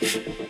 Música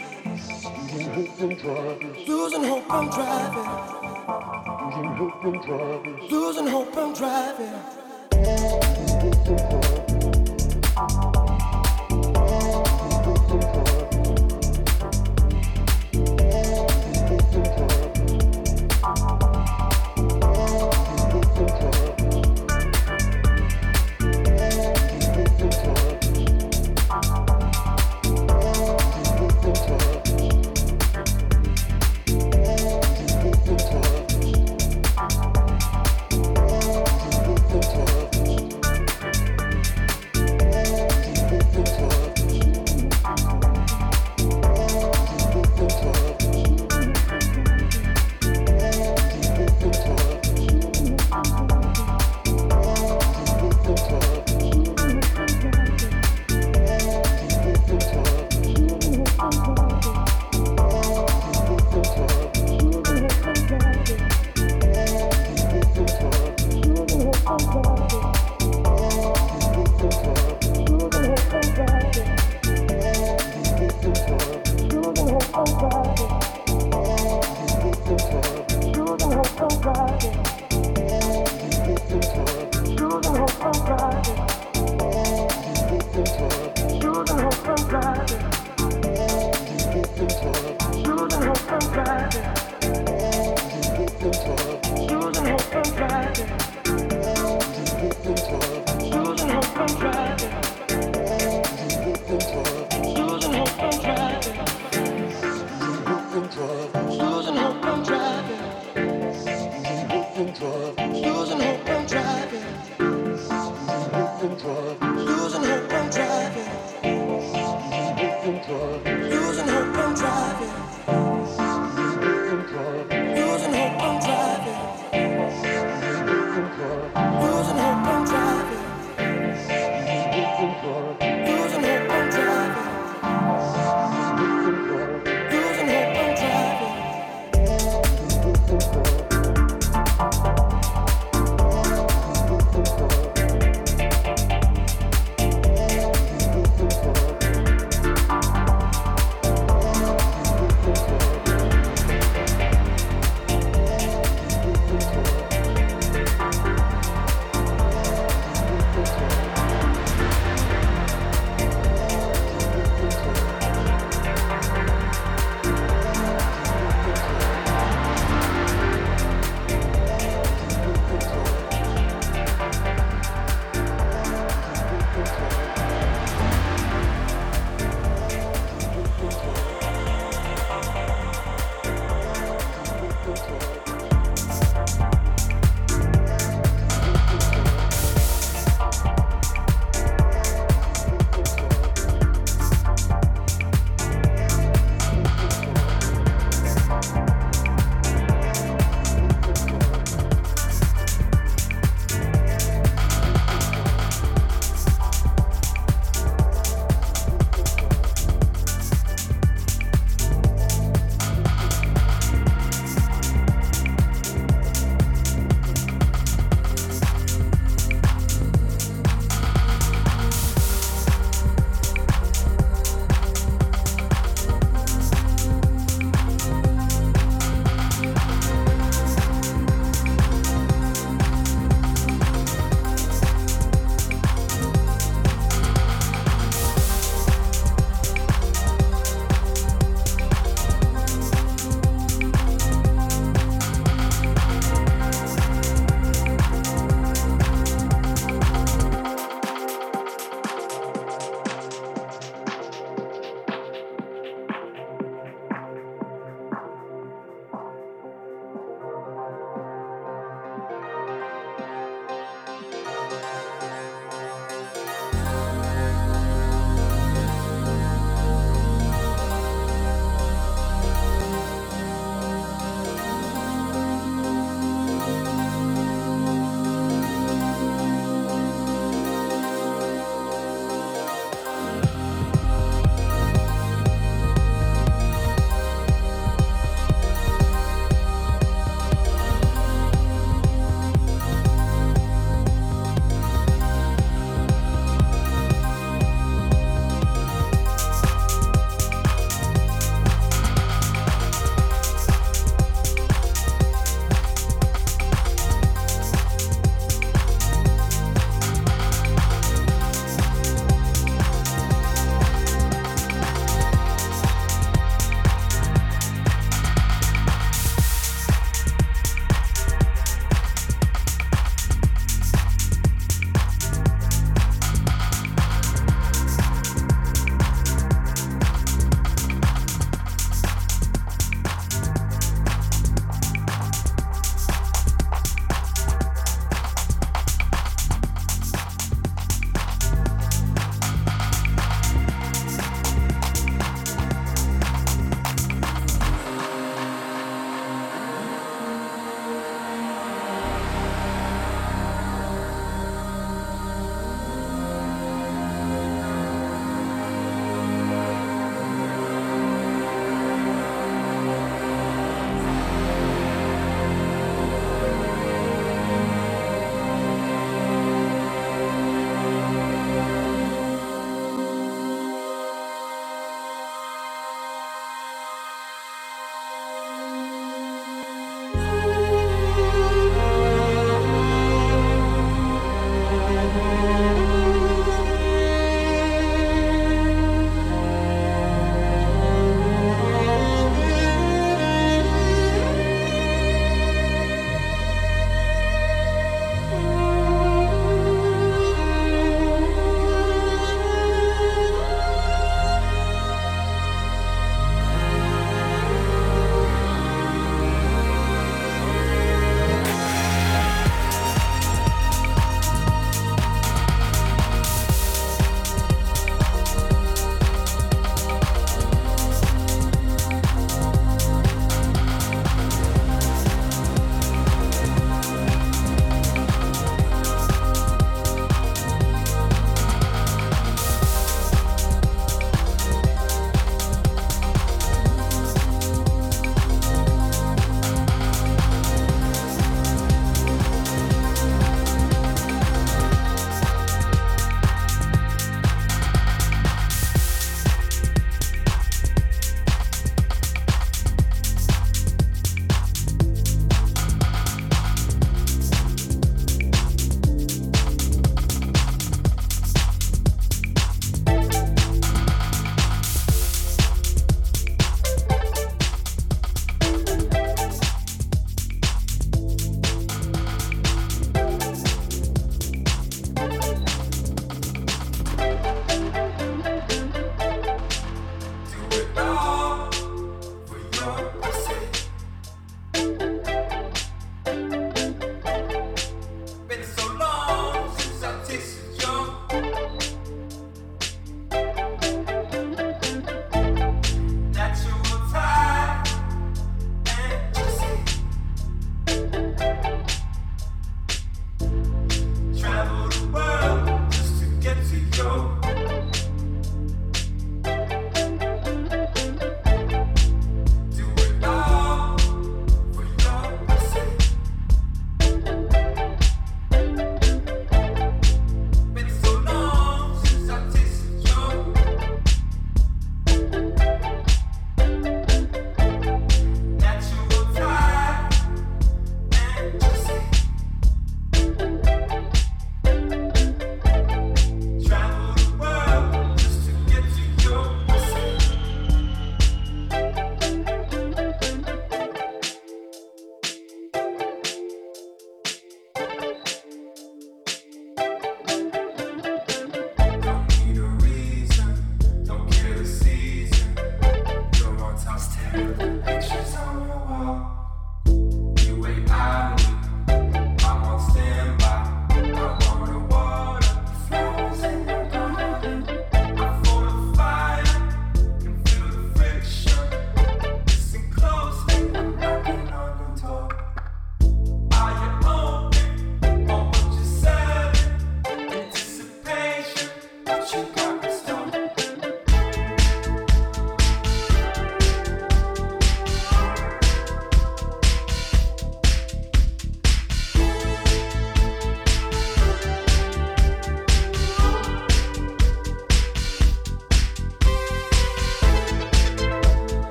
Losing hope I'm driving. Losing hope I'm driving. Losing hope I'm driving.